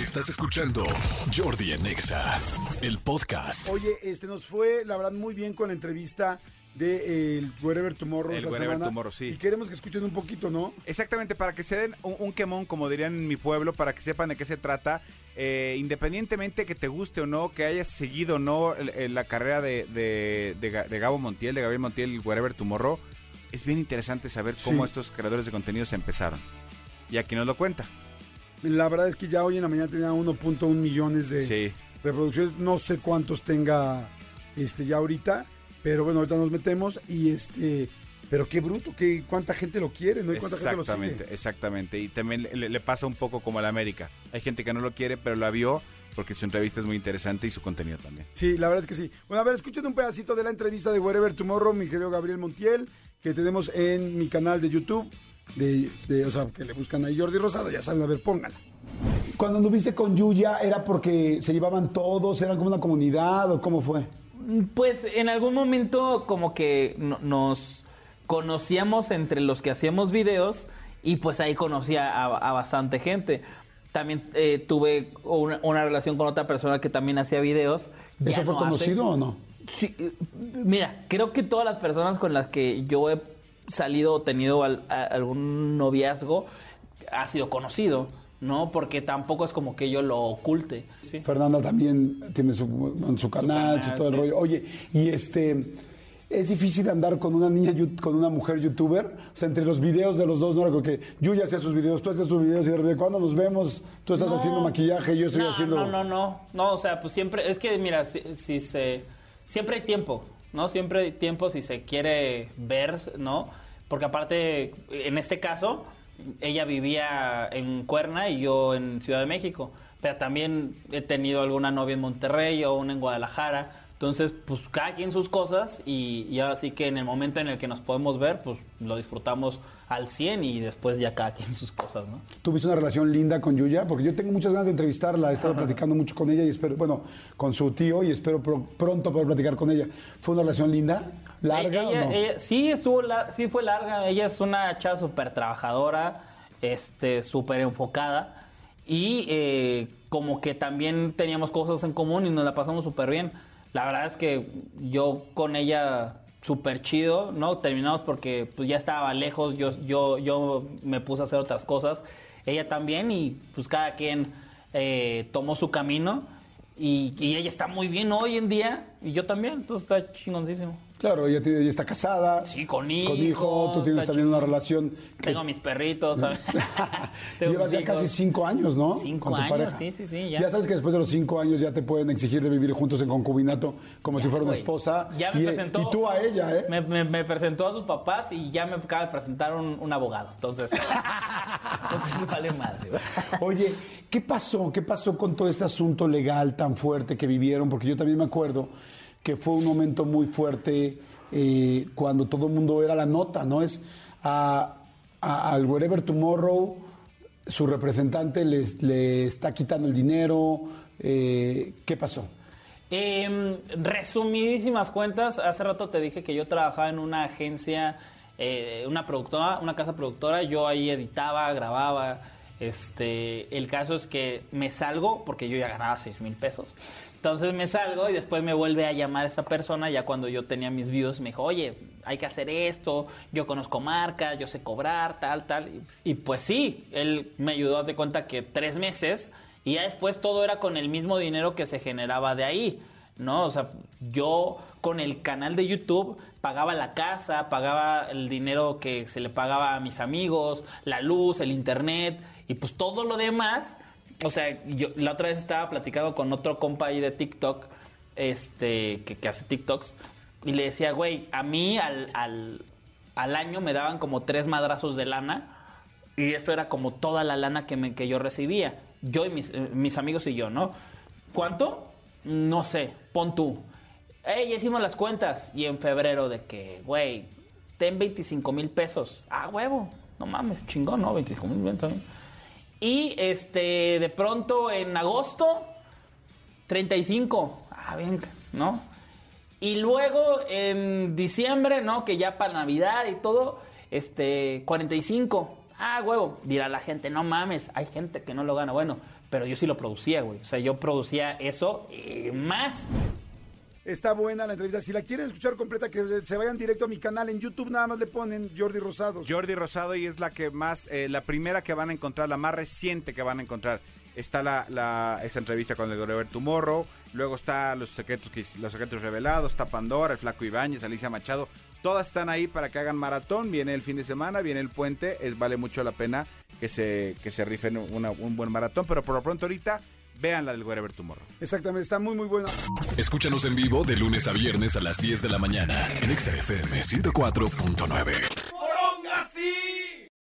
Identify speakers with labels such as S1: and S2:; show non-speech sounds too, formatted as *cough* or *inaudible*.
S1: Estás escuchando Jordi en Exa, el podcast.
S2: Oye, este nos fue, la verdad, muy bien con la entrevista de eh, el Wherever Tomorrow
S3: El Wherever
S2: semana.
S3: Tomorrow, sí.
S2: Y queremos que escuchen un poquito, ¿no?
S3: Exactamente, para que se den un, un quemón, como dirían en mi pueblo, para que sepan de qué se trata. Eh, independientemente que te guste o no, que hayas seguido o no el- el- la carrera de, de, de Ga- de Gabo Montiel, de Gabriel Montiel, Wherever Tomorrow, es bien interesante saber cómo
S2: Sí.
S3: estos creadores de contenidos empezaron. Y aquí nos lo cuenta.
S2: La verdad es que ya hoy en la mañana tenía 1.1 millones de
S3: Sí.
S2: reproducciones. No sé cuántos tenga este ya ahorita, pero bueno, ahorita nos metemos y este... Pero qué bruto, qué, cuánta gente lo quiere, ¿no? Y cuánta gente lo
S3: Exactamente, exactamente. Y también le, le pasa un poco como a la América. Hay gente que no lo quiere, pero la vio porque su entrevista es muy interesante y su contenido también.
S2: Sí, la verdad es que sí. Bueno, a ver, escuchen un pedacito de la entrevista de Wherever Tomorrow, mi querido Gabriel Montiel, que tenemos en mi canal de YouTube. De, de, o sea, que le buscan a Jordi Rosado, ya saben, a ver, pónganla. Cuando anduviste con Yuya, ¿era porque se llevaban todos? ¿Eran como una comunidad o cómo fue?
S4: Pues en algún momento como que no- nos conocíamos entre los que hacíamos videos y pues ahí conocía a, a bastante gente. También eh, tuve una, una relación con otra persona que también hacía videos.
S2: ¿Eso fue
S4: no hace.
S2: conocido o no?
S4: Sí, mira, creo que todas las personas con las que yo he salido o tenido al- a- algún noviazgo ha sido conocido, ¿no? Porque tampoco es como que yo lo oculte. Sí.
S2: Fernanda también tiene su, en su canal, su,
S4: canal,
S2: todo el rollo. Oye, y este, es difícil andar con una niña, con una mujer youtuber. O sea, entre los videos de los dos, no era como que Yuya hacía sus videos, tú hacías sus videos y de repente, ¿cuándo nos vemos? Tú estás
S4: No.
S2: haciendo maquillaje, yo estoy
S4: no,
S2: haciendo.
S4: No, no, no. No, o sea, pues siempre. Es que, mira, si, si se. Siempre hay tiempo, ¿no? Siempre hay tiempo si se quiere ver, ¿no? Porque aparte, en este caso, ella vivía en Cuerna y yo en Ciudad de México. Pero también he tenido alguna novia en Monterrey o una en Guadalajara. Entonces, pues cada quien sus cosas y, y ahora sí que en el momento en el que nos podemos ver, pues lo disfrutamos al 100 y después ya cada quien sus cosas, ¿no?
S2: ¿Tuviste una relación linda con Yuya? Porque yo tengo muchas ganas de entrevistarla, he estado platicando mucho con ella y espero, bueno, con su tío y espero pro- pronto poder platicar con ella. ¿Fue una relación linda? ¿Larga
S4: ella,
S2: o no?
S4: ella- sí, estuvo sí fue larga. Ella es una chava súper trabajadora, este, súper enfocada. Y eh, como que también teníamos cosas en común y nos la pasamos súper bien. La verdad es que yo con ella súper chido, ¿no? Terminamos porque pues ya estaba lejos, yo, yo, yo me puse a hacer otras cosas. Ella también y pues cada quien eh, tomó su camino. Y, y ella está muy bien hoy en día y yo también, entonces está chingoncísimo.
S2: Claro, ella, tiene- ella está casada.
S4: Sí, con hijo.
S2: Con hijo, tú tienes también una relación. que-
S4: Tengo mis perritos *laughs* también. *laughs*
S2: Llevas ya casi cinco años, ¿no?
S4: Cinco
S2: Con tu
S4: años,
S2: pareja.
S4: sí, sí, sí, ya.
S2: sabes que después de los cinco años ya te pueden exigir de vivir juntos en concubinato como
S4: Ya,
S2: si fuera una esposa.
S4: Ya me
S2: y,
S4: presentó.
S2: y tú a ella, ¿eh?
S4: Me, me- me presentó a sus papás y ya me acaba de presentar un, un abogado. Entonces. *laughs* entonces me vale madre.
S2: Oye, ¿qué pasó? ¿Qué pasó con todo este asunto legal tan fuerte que vivieron? Porque yo también me acuerdo que fue un momento muy fuerte eh, cuando todo el mundo era la nota, ¿no? Es a, al Wherever Tomorrow, su representante les, le está quitando el dinero. eh, ¿Qué pasó?
S4: Em, resumidísimas cuentas, hace rato te dije que yo trabajaba en una agencia, eh, una productora, una casa productora, yo ahí editaba, grababa, este, el caso es que me salgo, porque yo ya ganaba 6 mil pesos, entonces me salgo y después me vuelve a llamar esa persona, ya cuando yo tenía mis views, me dijo, oye, hay que hacer esto, yo conozco marcas, yo sé cobrar, tal, tal, y, pues sí, él me ayudó, a de cuenta que tres meses, y ya después todo era con el mismo dinero que se generaba de ahí, ¿no? O sea, yo con el canal de YouTube pagaba la casa, pagaba el dinero que se le pagaba a mis amigos, la luz, el internet, y pues todo lo demás. O sea, yo la otra vez estaba platicando con otro compa ahí de TikTok, este, que, hace TikToks, y le decía, güey, a mí al, al, año me daban como tres madrazos de lana. Y eso era como toda la lana que, me, que yo recibía. Yo y mis, eh, amigos y yo, ¿no? ¿Cuánto? No sé, pon tú. Ey, ya hicimos las cuentas. Y en febrero de que, güey, ten 25 mil pesos. Ah, huevo. No mames, chingón, ¿no? 25 mil bien también. Y este, de pronto en agosto, 35. Ah, bien, ¿no? Y luego en diciembre, ¿no? Que ya para Navidad y todo, este, 45. Ah, huevo. Dirá la gente, no mames, hay gente que no lo gana. Bueno, pero yo sí lo producía, güey. O sea, yo producía eso y más.
S2: Está buena la entrevista. Si la quieren escuchar completa, que se vayan directo a mi canal. En YouTube nada más le ponen Jordi Rosado.
S3: Jordi Rosado y es la que más, eh, la primera que van a encontrar, la más reciente que van a encontrar. Está la, esa entrevista con el Gorever Tomorrow, luego está los secretos los secretos revelados, está Pandora, el Flaco Ibáñez, Alicia Machado. Todas están ahí para que hagan maratón. Viene el fin de semana, viene el puente. Es vale mucho la pena que se que se rifen un buen maratón. Pero por lo pronto ahorita vean la del Wherever Tomorrow.
S2: Exactamente, está muy, muy buena.
S1: Escúchanos en vivo de lunes a viernes a las 10 de la mañana en Exa FM 104.9.